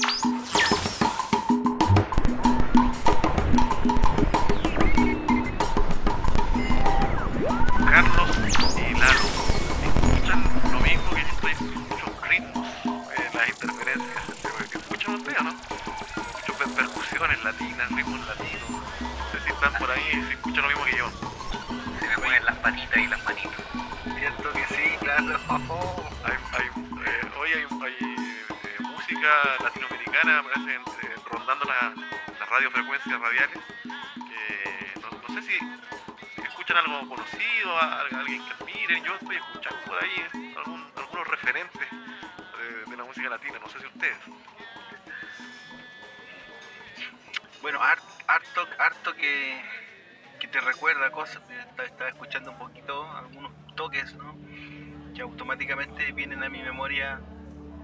Carlos recuerda cosas. Estaba, escuchando un poquito, algunos toques. Que automáticamente vienen a mi memoria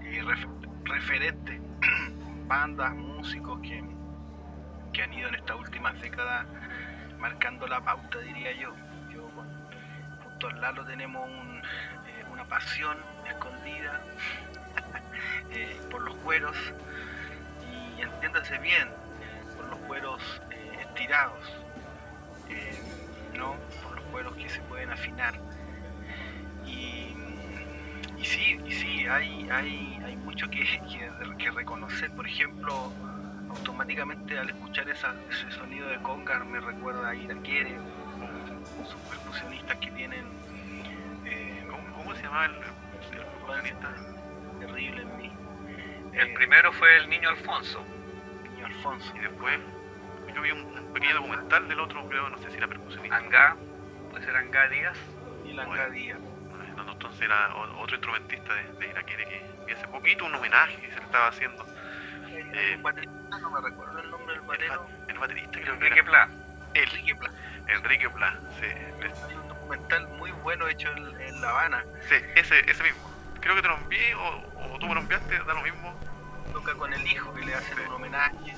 eh, ref- referentes, bandas, músicos que, que han ido en estas últimas décadas marcando la pauta, diría yo. Junto al Lalo tenemos eh, una pasión escondida eh, por los cueros y entiéndase bien, por los cueros eh, estirados, eh, no por los cueros que se pueden afinar. Y, y sí, y sí, hay, hay, hay mucho que, que, que reconocer. Por ejemplo, automáticamente al escuchar esa- ese sonido de conga me recuerda a Iraquere, sus percusionistas que tienen eh, ¿Cómo, cómo se llamaba el, el percusionista? terrible en mí. El Eh, primero fue el niño Alfonso. Niño Alfonso. Y después, yo vi un, un pequeño documental del otro, creo, no sé si era percusionista. Angá, puede ser Angá Díaz. Y la Bueno. Díaz. No, no, entonces era otro instrumentista de, de Iraquere que vi hace poquito un homenaje que se le estaba haciendo. Eh, Un baterista, no me recuerdo el nombre del El, batero. ba- el baterista creo que Enrique era. Pla. Él, Enrique Pla. Enrique Pla. Sí, es- Hay un documental muy bueno hecho en, en La Habana. sí, ese, ese mismo. Creo que te lo envié o, o tú me lo enviaste, da lo mismo. Toca con el hijo que le hacen Sí. un homenaje.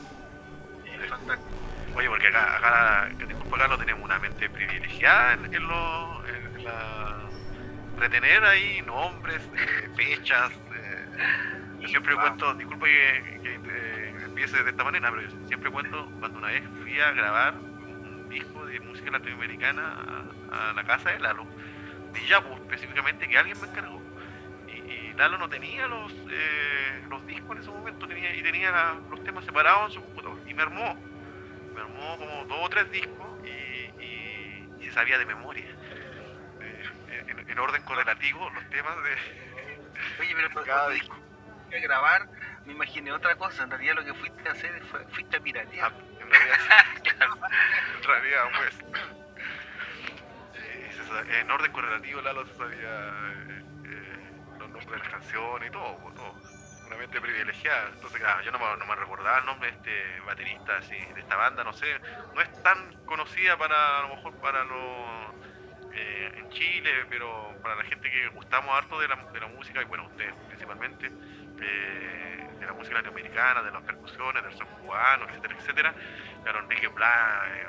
Oye, porque acá, acá, disculpa acá, lo tenemos una mente privilegiada en, en lo, en la, retener ahí nombres, eh, fechas. eh, yo siempre Wow. cuento, disculpa que, que, eh, empiece de esta manera, pero yo siempre cuento cuando una vez fui a grabar un disco de música latinoamericana a, a la casa de Lalo, de Yapu específicamente, que alguien me encargó. Lalo no tenía los, eh, los discos en ese momento tenía, y tenía la- los temas separados en su computador. Y me armó, me armó como dos o tres discos y, y, y se sabía de memoria. eh, en, en orden correlativo los temas de Oye, pero cada disco. a grabar, me imaginé otra cosa. En realidad lo que fuiste a hacer fue, fuiste a Ah, piratear. en realidad, sí. en realidad, pues. Eh, en orden correlativo, Lalo se sabía de las canciones y todo, todo. Una mente privilegiada. Entonces, claro, yo no me, no me recordaba el nombre de este baterista, así, de esta banda, no sé. No es tan conocida para, a lo mejor, para los. eh, en Chile, pero para la gente que gustamos harto de la, de la música, y bueno, ustedes principalmente, eh, de la música latinoamericana, de las percusiones, del son cubano, etcétera, etcétera. Claro, Enrique Blas, eh,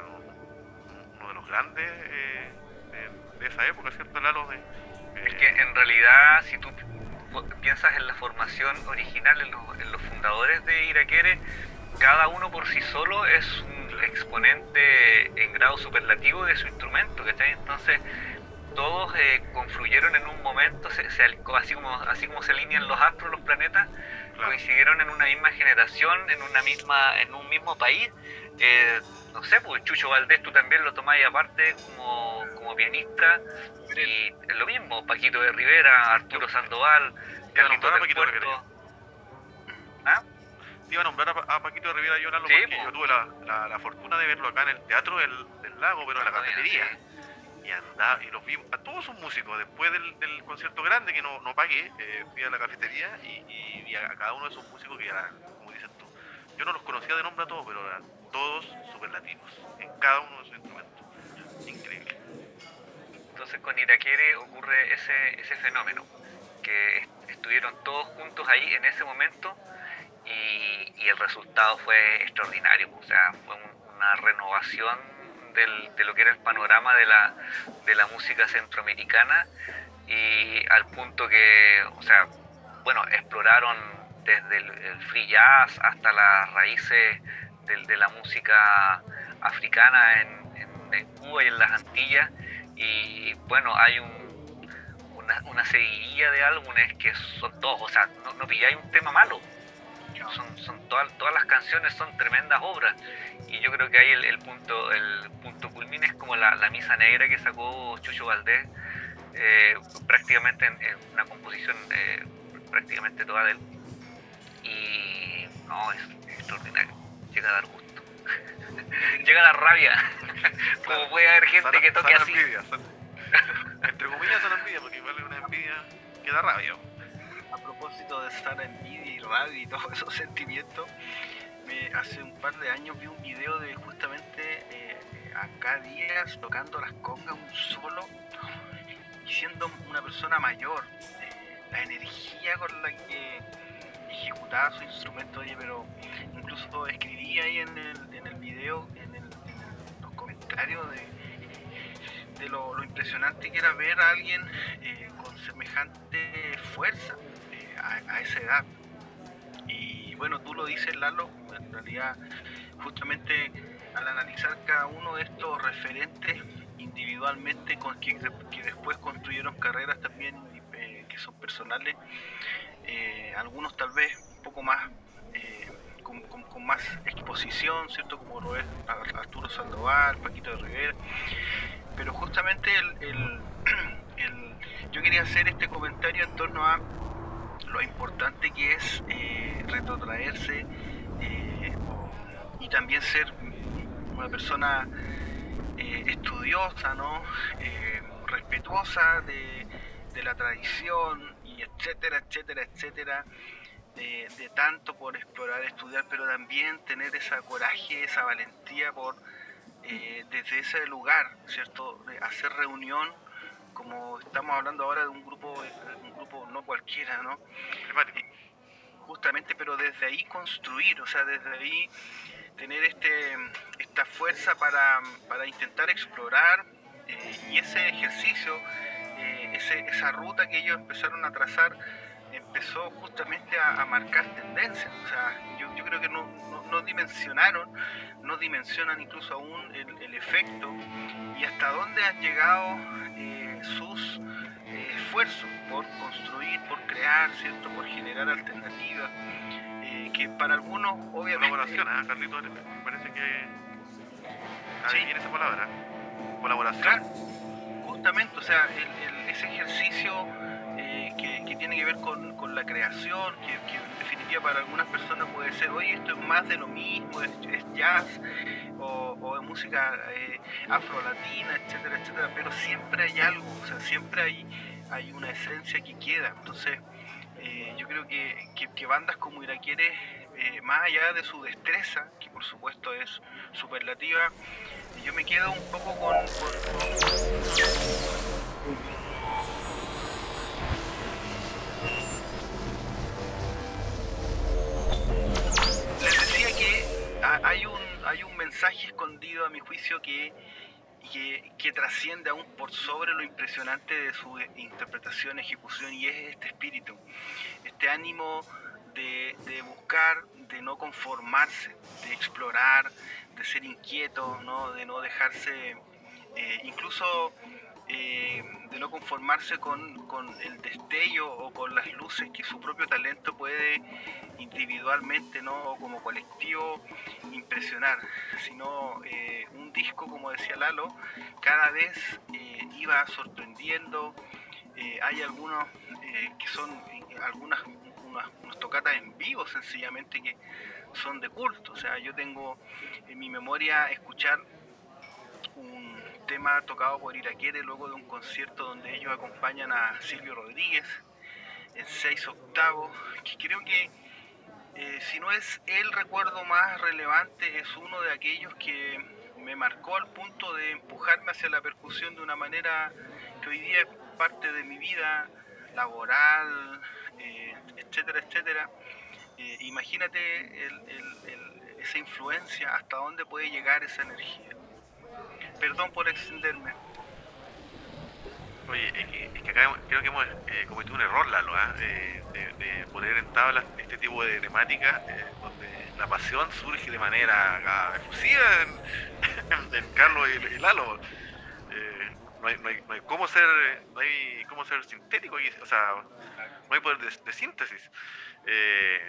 un- uno de los grandes eh, de, de esa época, ¿cierto, Lalo? De, eh, Es que en realidad, si tú piensas en la formación original, en los, fundadores de Iraquere, cada uno por sí solo es un exponente en grado superlativo de su instrumento, ¿cachai? Entonces, todos eh, confluyeron en un momento, se- se así, como, así como se alinean los astros, los planetas, claro, coincidieron en una misma generación, en una misma, en un mismo país. Eh, no sé, pues Chucho Valdés tú también lo tomáis aparte como, como pianista. Y es lo mismo, Paquito de Rivera, Arturo Sandoval, Carlitos del Paquito de Puerto. ¿Ah? Te iba a nombrar a, Pa- a Paquito de Rivera yo, Lalo, Sí, porque po. yo tuve la, la, la fortuna de verlo acá en el Teatro del, del Lago, pero en la cafetería. sí. Y andaba y los vimos a todos sus músicos después del, del concierto grande que no, no pagué eh, fui a la cafetería y, y vi a, cada uno de esos músicos que eran como dices tú. Yo no los conocía de nombre a todos pero eran todos superlativos en cada uno de sus instrumentos. Increíble. Entonces con Iraquere ocurre ese, ese fenómeno, que est- estuvieron todos juntos ahí en ese momento y, y el resultado fue extraordinario, o sea, fue un- una renovación del- de lo que era el panorama de la, de la música centroamericana y al punto que, o sea, bueno, exploraron desde el, free jazz hasta las raíces de, la música africana en, Cuba y en las Antillas. Y bueno, hay una, una seguidilla de álbumes que son todos, o sea, no, no pilláis un tema malo. Son, son todas, todas las canciones son tremendas obras y yo creo que ahí el, punto el punto culmine es como la, misa negra que sacó Chucho Valdés eh, prácticamente en, una composición eh, prácticamente toda de él y no, es extraordinario, llega a dar gusto. llega a dar rabia. Como puede haber gente que toque así. entre comillas son envidia, porque igual es una envidia que da rabia. A propósito de sana envidia y rabia y todos esos sentimientos, hace un par de años vi un video de justamente eh, acá Díaz tocando las congas un solo y siendo una persona mayor. Eh, la energía con la que ejecutaba su instrumento, oye, pero incluso escribí ahí en el, en el video, en, los comentarios de, lo, impresionante que era ver a alguien eh, con semejante fuerza eh, a, esa edad. Y bueno, tú lo dices, Lalo, en realidad, justamente al analizar cada uno de estos referentes individualmente, con que, que después construyeron carreras también eh, que son personales, eh, algunos tal vez un poco más eh, con, más exposición, ¿cierto? Como lo es Arturo Sandoval, Paquito de Rivera, pero justamente el, yo quería hacer este comentario en torno a lo importante que es retrotraerse y también ser una persona estudiosa, ¿no? respetuosa de, de la tradición, etcétera, etcétera, etcétera, de, tanto por explorar, estudiar, pero también tener esa coraje, esa valentía por eh, desde ese lugar, ¿cierto? De hacer reunión, como estamos hablando ahora de un grupo, un grupo no cualquiera, ¿no? Eh, justamente, pero desde ahí construir, o sea, desde ahí tener este, esta fuerza para, para intentar explorar eh, y ese ejercicio esa ruta que ellos empezaron a trazar empezó justamente a, marcar tendencias. O sea, yo, yo creo que no, no, dimensionaron, no dimensionan incluso aún el, efecto y hasta dónde han llegado eh, sus eh, esfuerzos por construir, por crear, ¿cierto? por generar alternativas. Que para algunos, obviamente. Colaboración, ¿eh? Carlitos, me parece que. Ahí sí. viene esa palabra. Colaboración. justamente, o sea, el ese ejercicio eh, que, tiene que ver con, la creación, que, en definitiva para algunas personas puede ser, oye, esto es más de lo mismo, es, jazz o, o, es música eh, afro-latina, etcétera, etcétera, pero siempre hay algo, o sea, siempre hay, hay una esencia que queda. Entonces, yo creo que, que, bandas como Iraquiere, eh, más allá de su destreza, que por supuesto es superlativa, yo me quedo un poco con hay un, hay un mensaje escondido a mi juicio que, que, trasciende aún por sobre lo impresionante de su interpretación, ejecución, y es este espíritu, este ánimo de, buscar, de no conformarse, de explorar, de ser inquieto, ¿no? de no dejarse, eh, incluso eh, de no conformarse con, el destello o con las luces que su propio talento puede individualmente ¿no? o como colectivo impresionar, sino eh, un disco, como decía Lalo, cada vez eh, iba sorprendiendo. hay algunos que son algunas unas, unas tocatas en vivo sencillamente que son de culto. O sea, yo tengo en mi memoria escuchar un tema tocado por Iraquere luego de un concierto donde ellos acompañan a Silvio Rodríguez en seis octavos, que creo que eh, si no es el recuerdo más relevante, es uno de aquellos que me marcó al punto de empujarme hacia la percusión de una manera que hoy día es parte de mi vida laboral, eh, etcétera, etcétera. Eh, imagínate esa influencia, hasta dónde puede llegar esa energía. Perdón por extenderme. Oye, es que, acá creo que hemos eh, cometido un error, Lalo, ¿ah? De, de poner en tabla este tipo de temática eh, donde la pasión surge de manera efusiva en, Carlos y Lalo. No, hay, no, hay, no hay cómo ser no hay cómo ser sintético aquí, o sea, no hay poder de, síntesis. Eh,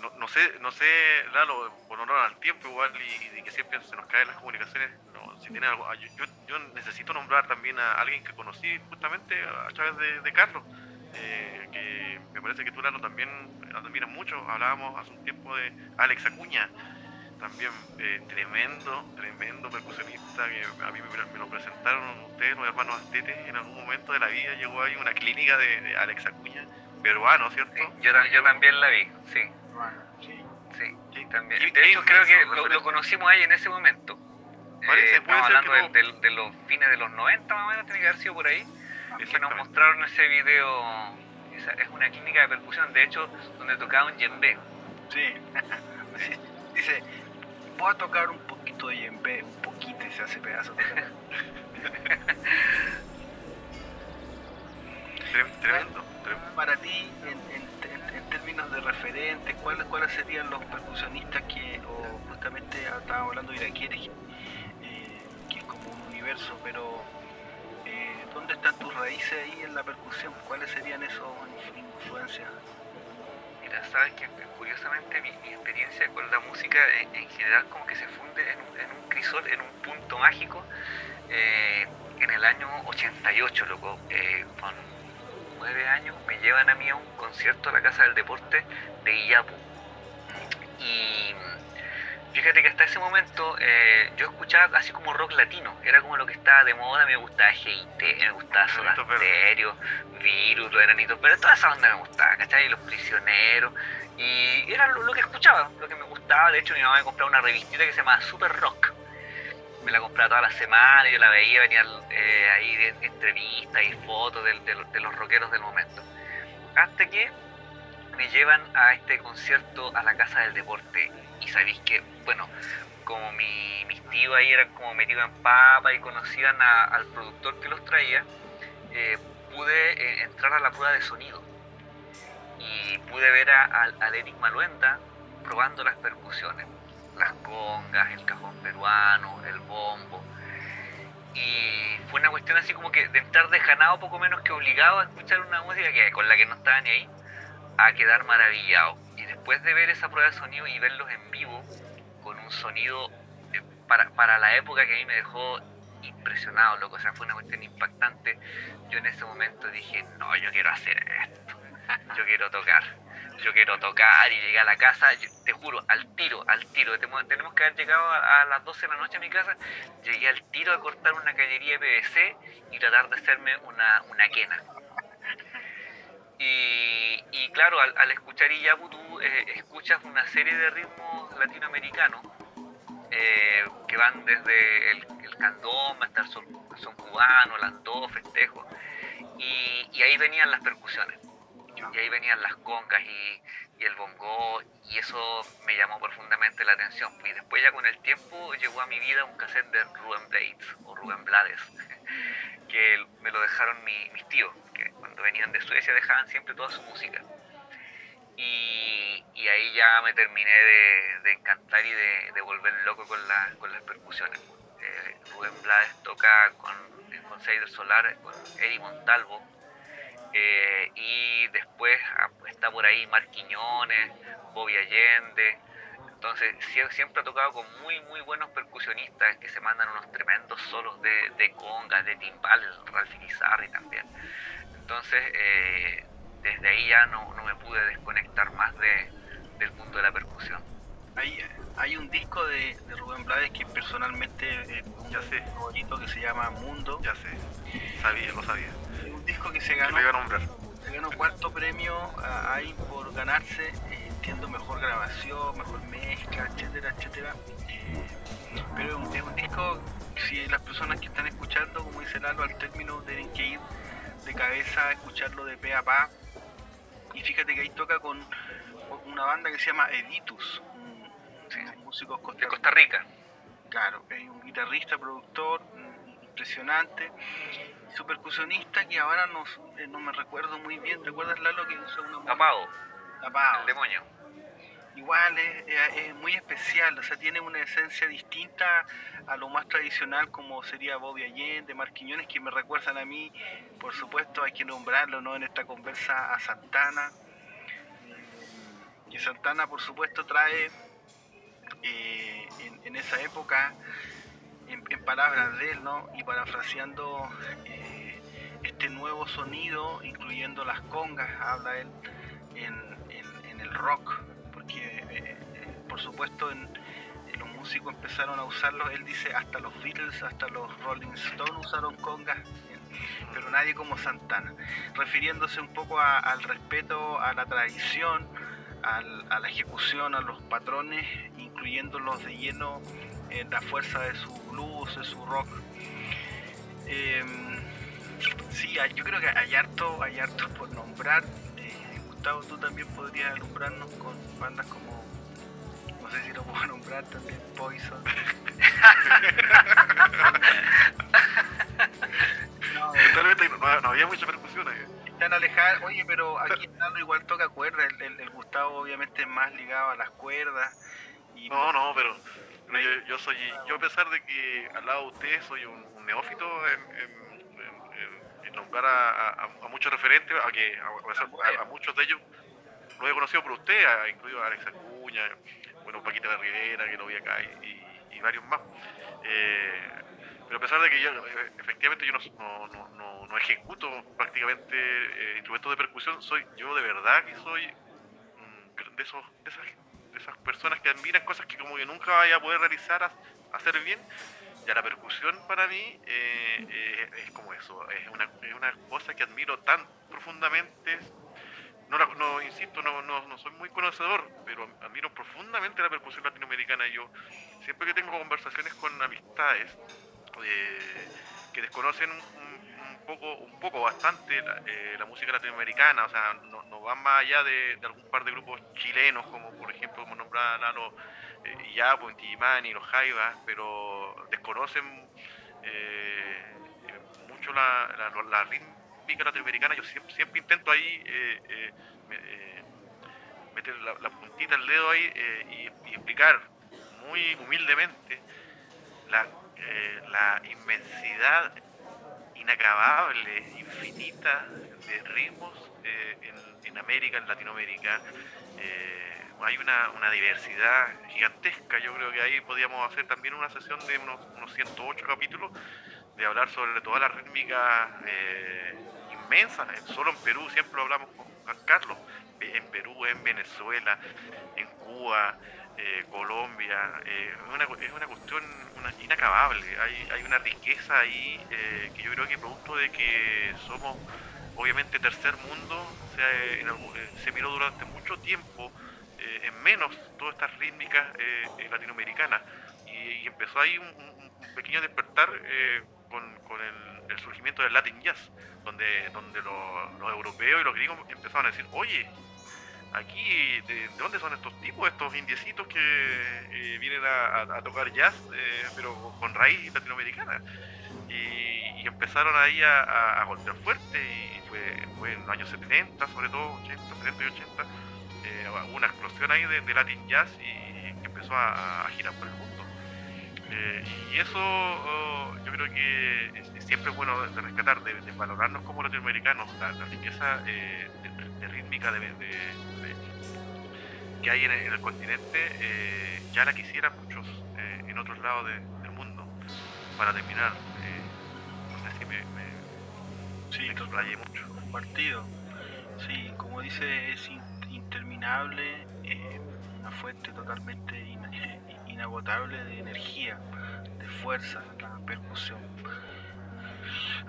no, no sé, no sé, Lalo, por honor al tiempo igual y, y que siempre se nos caen las comunicaciones, no, si tiene algo, ah, yo, yo, yo necesito nombrar también a alguien que conocí justamente a través de, de Carlos, eh, que me parece que tú Lalo también admiras mucho, hablábamos hace un tiempo de Alex Acuña, también eh, tremendo, tremendo percusionista que a mí me, me lo presentaron ustedes, los hermanos Astete, en algún momento de la vida llegó ahí una clínica de, de Alex Acuña, peruano, ¿cierto? Sí, yo, yo también la vi, sí, Bueno, sí. sí, Qué- también. qué- De hecho, creo que lo, lo conocimos ahí en ese momento. Parece, Eh, puede estamos ser hablando que de, los fines de los 90 más o menos, tiene que haber sido por ahí. Que nos mostraron ese video. Esa es una clínica de percusión, de hecho, donde tocaba un djembe. Sí. Dice, voy a tocar un poquito de yembe, un poquito y se hace pedazo. Tre- Tremendo, tremendo. Para ti, en, en- en- en términos de referentes, ¿cuáles, ¿cuáles serían los percusionistas que, o justamente estábamos hablando de Iraquiere, eh, que es como un universo, pero eh, ¿dónde están tus raíces ahí en la percusión? ¿Cuáles serían esos influ- influencias? Sabes que curiosamente mi, experiencia con la música en, en general como que se funde en un, en un crisol, en un punto mágico, eh, en el año 88, loco, eh, con nueve años, me llevan a mí a un concierto a la Casa del Deporte de Iyapu. Y fíjate que hasta ese momento eh, yo escuchaba así como rock latino, era como lo que estaba de moda, me gustaba GIT, me gustaba Soda. Stereo, Virus, los enanitos, pero toda esa onda me gustaba, ¿cachai? Los prisioneros, y era lo, lo que escuchaba, lo que me gustaba, de hecho mi mamá me compraba una revistita que se llamaba Super Rock, me la compraba toda la semana, yo la veía, venían eh, ahí de- entrevistas y fotos de los rockeros del momento. Hasta que me llevan a este concierto a la Casa del Deporte. Y sabéis que, bueno, como mi, mis tíos ahí eran como metidos en papa y conocían al productor que los traía, eh, pude eh, entrar a la prueba de sonido. Y pude ver a, Eric Maluenda probando las percusiones las congas, el cajón peruano, el bombo. Y fue una cuestión así como que de entrar dejanado poco menos que obligado a escuchar una música que, con la que no estaba ni ahí, a quedar maravillado. Después de ver esa prueba de sonido y verlos en vivo, con un sonido eh, para, para la época que a mí me dejó impresionado, loco, o sea, fue una cuestión impactante. Yo en ese momento dije, no, yo quiero hacer esto, yo quiero tocar yo quiero tocar y llegué a la casa, yo- te juro, al tiro, al tiro, tenemos que haber llegado a, a las 12 de la noche a mi casa, llegué al tiro a cortar una cañería de PVC y tratar de hacerme una, una quena. Y, y claro, al, al escuchar Iyapu tú eh, escuchas una serie de ritmos latinoamericanos eh, que van desde el, el candombe hasta el son, son cubano, el andó, festejo, y, y ahí venían las percusiones y ahí venían las congas y, y el bongo y eso me llamó profundamente la atención y después ya con el tiempo llegó a mi vida un cassette de Rubén Blades o Rubén Blades que me lo dejaron mi- mis tíos que cuando venían de Suecia dejaban siempre toda su música y, y ahí ya me terminé de, de encantar y de, de volver loco con, la- con las percusiones Eh, Rubén Blades toca con, en Consejo del Solar con Eddie Montalvo eh, y después ah, está por ahí Marquiñones, Bobby Allende. Entonces sie- siempre ha tocado con muy muy buenos percusionistas que se mandan unos tremendos solos de, de congas, de timbal, Ralph Irizarry también. Entonces eh, desde ahí ya no, no me pude desconectar más de, del mundo de la percusión. Hay, hay un disco de, de Rubén Blades que personalmente es un Ya sé. favorito que se llama Mundo. Ya sé, sabía, lo sabía. Un disco que se Que ganó lo iba a nombrar. Se ganó cuarto premio ahí por ganarse, eh, entiendo, mejor grabación, mejor mezcla, etcétera, etcétera. Eh, pero es un, es un disco, si las personas que están escuchando, como dice Lalo, al término tienen que ir de cabeza a escucharlo de pe a pa. Y fíjate que ahí toca con una banda que se llama Editus, un, Sí. músicos De. Costa Rica. Claro, hay un guitarrista, productor, impresionante. Su percusionista que ahora no, eh, no me recuerdo muy bien, ¿recuerdas Lalo que usa una Tapado, Tapado. el demonio. Igual es, es- es muy especial, o sea, tiene una esencia distinta a lo más tradicional como sería Bobby Allende, Marquiñones, que me recuerdan a mí, por supuesto hay que nombrarlo ¿no? en esta conversa a Santana. Y Santana, por supuesto, trae eh, en, en esa época, en, palabras de él, ¿no? y parafraseando eh, este nuevo sonido, incluyendo las congas, habla él en, el rock, porque eh, eh, por supuesto en, en los músicos empezaron a usarlos, él dice hasta los Beatles, hasta los Rolling Stones usaron congas, eh, pero nadie como Santana, refiriéndose un poco a- al respeto a la tradición, al- a la ejecución, a los patrones, incluyéndolos de lleno en la fuerza de su blues, de su rock. Em, sí, yo creo que hay harto, hay harto por nombrar. Eh, Gustavo, tú también podrías alumbrarnos con bandas como, no sé si lo puedo nombrar también, Poison. no, no, no había mucha percusión ahí. están alejadas. Oye, pero aquí Nalo igual toca cuerda. El, el- el Gustavo obviamente es más ligado a las cuerdas. Y No, no, pero pero yo, yo soy, yo a pesar de que al lado de ustedes soy un, neófito en, en- en- en- nombrar a, a- muchos referentes, a, que, a, a muchos de ellos lo he conocido por usted, incluido a Alex Acuña, bueno, Paquita de Rivera, que lo vi acá, y, y- varios más. Eh, pero a pesar de que yo, efectivamente, yo no, no, no- no- no ejecuto prácticamente eh, instrumentos de percusión, soy yo de verdad que soy de, esos, de, esas, esas personas que admiran cosas que como que nunca vaya a poder realizar, a- hacer bien. Ya la percusión para mí eh, eh, es como eso, es una, es una cosa que admiro tan profundamente. No, la- no insisto, no, no, no soy muy conocedor, pero admiro profundamente la percusión latinoamericana. Yo siempre que tengo conversaciones con amistades eh, que desconocen un, poco, un poco bastante la, eh, la música latinoamericana, o sea, no, no van más allá de, algún par de grupos chilenos, como por ejemplo, como nombraba Nano, eh, Iyapo, Intimani, los Jaivas, pero desconocen eh, mucho la, la, la rítmica latinoamericana. Yo siempre, siempre intento ahí me- meter la, puntita del dedo ahí y explicar muy humildemente la, la inmensidad inacabable, infinita de ritmos eh, en, en América, en Latinoamérica. Eh, hay una, una diversidad gigantesca. Yo creo que ahí podríamos hacer también una sesión de unos, unos 108 capítulos de hablar sobre todas las rítmicas eh, inmensas. Solo en Perú, siempre hablamos con Juan Carlos. En Perú, en Venezuela, en Cuba, eh, Colombia. eh, una, es una cuestión inacabable. Hay, hay una riqueza ahí eh, que yo creo que producto de que somos obviamente tercer mundo, se, en algún- eh, se miró durante mucho tiempo eh, en menos todas estas rítmicas eh, eh, latinoamericanas y, empezó ahí un, pequeño despertar eh, con, con el, el surgimiento del Latin Jazz, donde, donde los, los europeos y los gringos empezaron a decir, oye, aquí, ¿de, de dónde son estos tipos, estos indiecitos que eh, vienen a, tocar jazz, eh, pero con raíz latinoamericana? Y, y empezaron ahí a, golpear fuerte y fue, fue en los años 70, sobre todo 80, 70 y 80, eh, hubo una explosión ahí de, Latin Jazz y empezó a, girar por el mundo. Eh, y eso oh, yo creo que es- siempre es bueno de rescatar, de, valorarnos como latinoamericanos, la, riqueza eh, de, rítmica de- que hay en el, en el continente, eh, ya la quisieran muchos eh, en otros lados de- del mundo. Para terminar, eh, no sé si me, me, Sí, me explayé mucho. compartido. Sí, como dice, es in- interminable, eh, una fuente totalmente in- inagotable de energía, de fuerza, la percusión.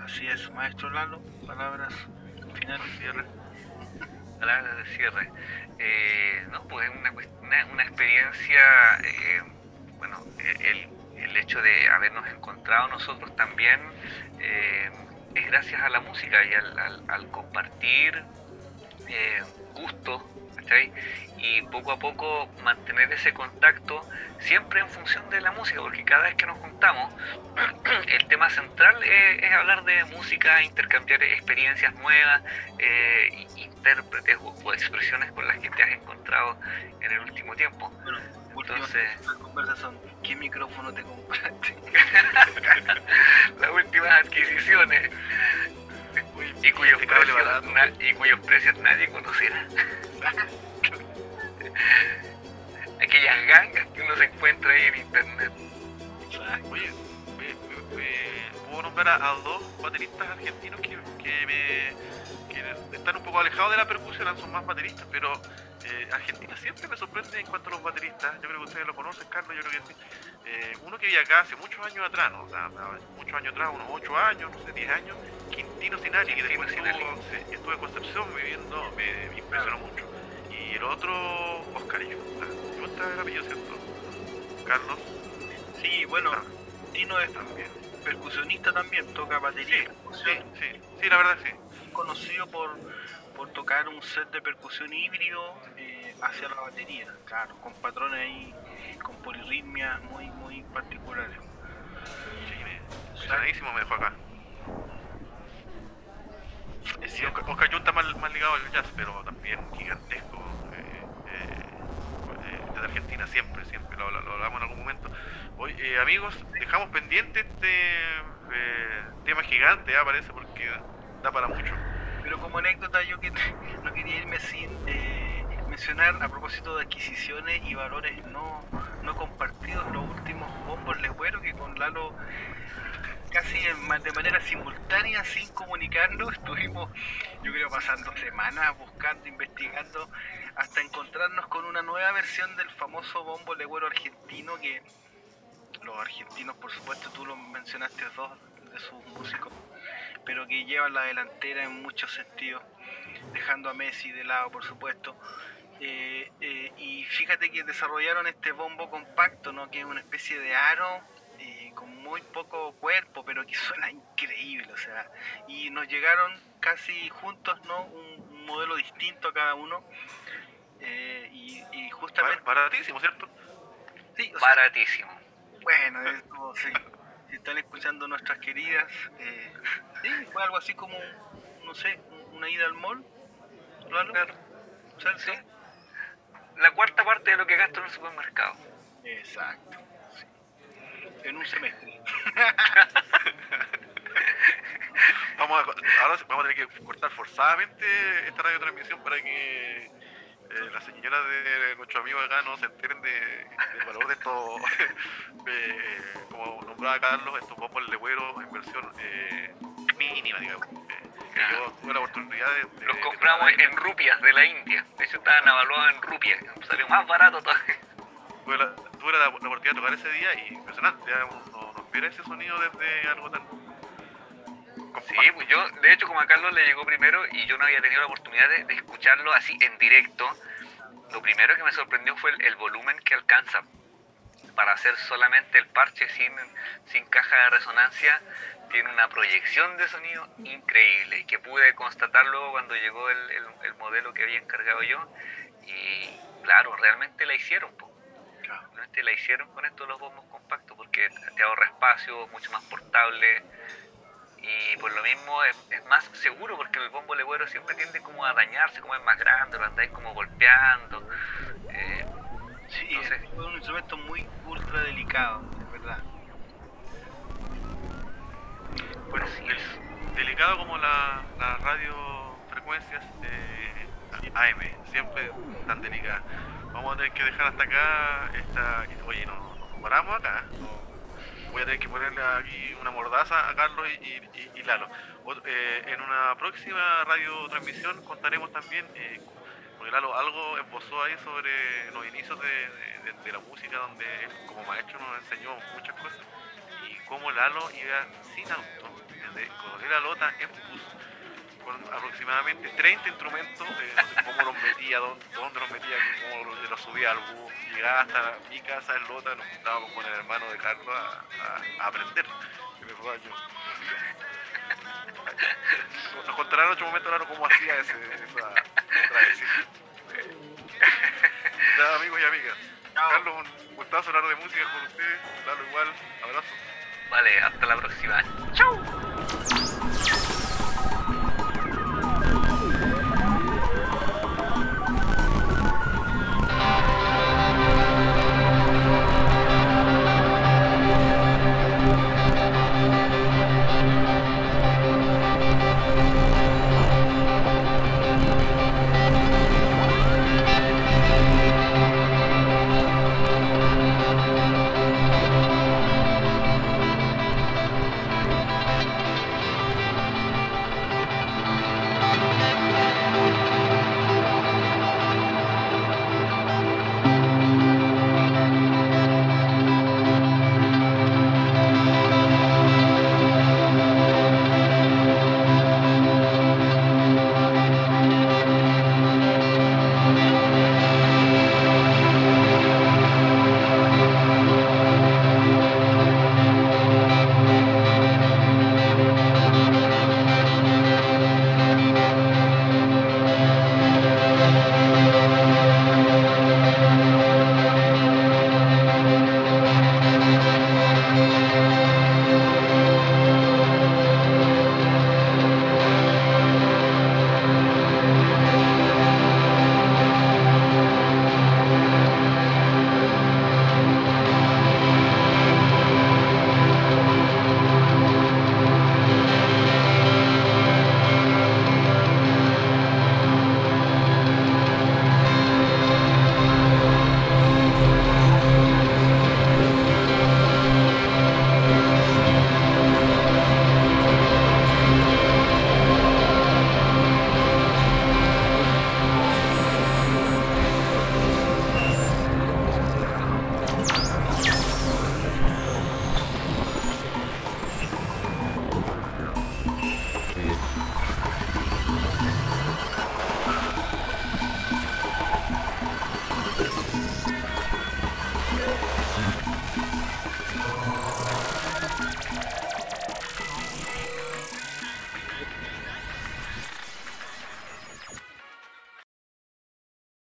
Así es, maestro Lalo, palabras finales, cierre. palabras de cierre. Eh, no, pues es una, una, una experiencia, eh, bueno, eh, el, el hecho de habernos encontrado nosotros también eh, es gracias a la música y al, al- al compartir gustos, ¿cachai? Y poco a poco mantener ese contacto siempre en función de la música, porque cada vez que nos juntamos, el tema central es, hablar de música, intercambiar experiencias nuevas, eh, intérpretes o, expresiones con las que te has encontrado en el último tiempo. Entonces, conversación, ¿qué micrófono te compraste? Las últimas adquisiciones. Y cuyos, precios, y cuyos precios nadie conocerá. Aquellas gangas que uno se encuentra ahí en internet. Oye, puedo nombrar a, dos bateristas argentinos que, que, me, que están un poco alejados de la percusión, son más bateristas, pero eh, Argentina siempre me sorprende en cuanto a los bateristas. Yo creo que ustedes lo conocen, Carlos, yo creo que sí. Eh, uno que vivía acá hace muchos años atrás, ¿no? muchos años atrás, unos 8 años, no sé, 10 años, Quintino Sinali, que después estuvo, estuvo en Concepción viviendo, me, impresionó mucho. El otro, Oscar Yusta. Yusta era el apellido, ¿cierto? Carlos. Sí, bueno, ah. Tino es también percusionista también, toca batería. Sí, sí, sí, la verdad sí. Conocido por, por tocar un set de percusión híbrido eh, hacia la batería, claro, con patrones ahí, con polirritmias muy, muy particulares. Sí, me, me dejó acá. Sí, Oscar, Jun está más, más, ligado al jazz, pero también gigantesco. Eh, eh, desde Argentina, siempre, siempre, lo, hablamos en algún momento. Hoy, eh, amigos, dejamos pendiente este tema gigante, ¿eh? parece, porque da para mucho. Pero como anécdota, yo que no quería irme sin mencionar a propósito de adquisiciones y valores no, no compartidos, los últimos bombos legüeros que con Lalo casi de manera simultánea, sin comunicarnos, estuvimos, yo creo, pasando semanas buscando, investigando, hasta encontrarnos con una nueva versión del famoso bombo legüero argentino que los argentinos, por supuesto, tú lo mencionaste dos de sus músicos, pero que llevan la delantera en muchos sentidos, dejando a Messi de lado, por supuesto. Eh, eh, y fíjate que desarrollaron este bombo compacto, ¿no? que es una especie de aro con muy poco cuerpo, pero que suena increíble, o sea, y nos llegaron casi juntos, ¿no? Un, modelo distinto a cada uno. Eh, y, justamente... Baratísimo, ¿cierto? Sí, Baratísimo. bueno, eso, sí. Si están escuchando nuestras queridas, eh, sí, fue algo así como, no sé, una ida al mall, claro. ¿Sí? La cuarta parte de lo que gasto en el supermercado. Exacto en un semestre. vamos a, ahora vamos a tener que cortar forzadamente esta radiotransmisión para que eh, las señoras de nuestros amigos acá no se enteren de, del valor de estos, como nombraba Carlos, estos bombos legüeros en versión eh, mínima, digamos. Eh, yo tuve la oportunidad de. Los compramos en rupias de la India. De hecho, estaban avaluados en rupias. Salió más barato todavía tuve la, oportunidad de tocar ese día y impresionante, ya no, no espera ese sonido desde algo tan... Sí, pues yo, de hecho, como a Carlos le llegó primero y yo no había tenido la oportunidad de, escucharlo así en directo, lo primero que me sorprendió fue el, volumen que alcanza para hacer solamente el parche sin, sin caja de resonancia, tiene una proyección de sonido increíble y que pude constatar luego cuando llegó el, el, modelo que había encargado yo. Y claro, realmente la hicieron. Realmente la hicieron con esto los bombos compactos porque te ahorra espacio, mucho más portable y por lo mismo es, más seguro porque el bombo legüero siempre tiende como a dañarse, como es más grande, lo andáis como golpeando. Eh, sí, es un instrumento muy ultra delicado, es verdad. Bueno, es delicado como las la radiofrecuencias eh, AM, siempre tan delicadas vamos a tener que dejar hasta acá esta. Oye, no, nos paramos acá. Voy a tener que ponerle aquí una mordaza a Carlos y, Lalo. Eh, en una próxima radiotransmisión contaremos también, eh, porque Lalo algo esbozó ahí sobre los inicios de, la música, donde como maestro nos enseñó muchas cosas, y cómo Lalo iba sin auto, desde Coronel Lota en bus con aproximadamente 30 instrumentos, eh, no sé cómo los metía, dónde, dónde, los metía, cómo los, subía al bus. Llegaba hasta mi casa en Lota, nos juntábamos con el hermano de Carlos a, a, aprender. Nos contarán en otro momento claro cómo hacía ese, esa travesía. Ya, amigos y amigas. Chao. Carlos, un gustazo hablar de música con ustedes. Lalo igual. Abrazo. Vale, hasta la próxima. ¡Chao!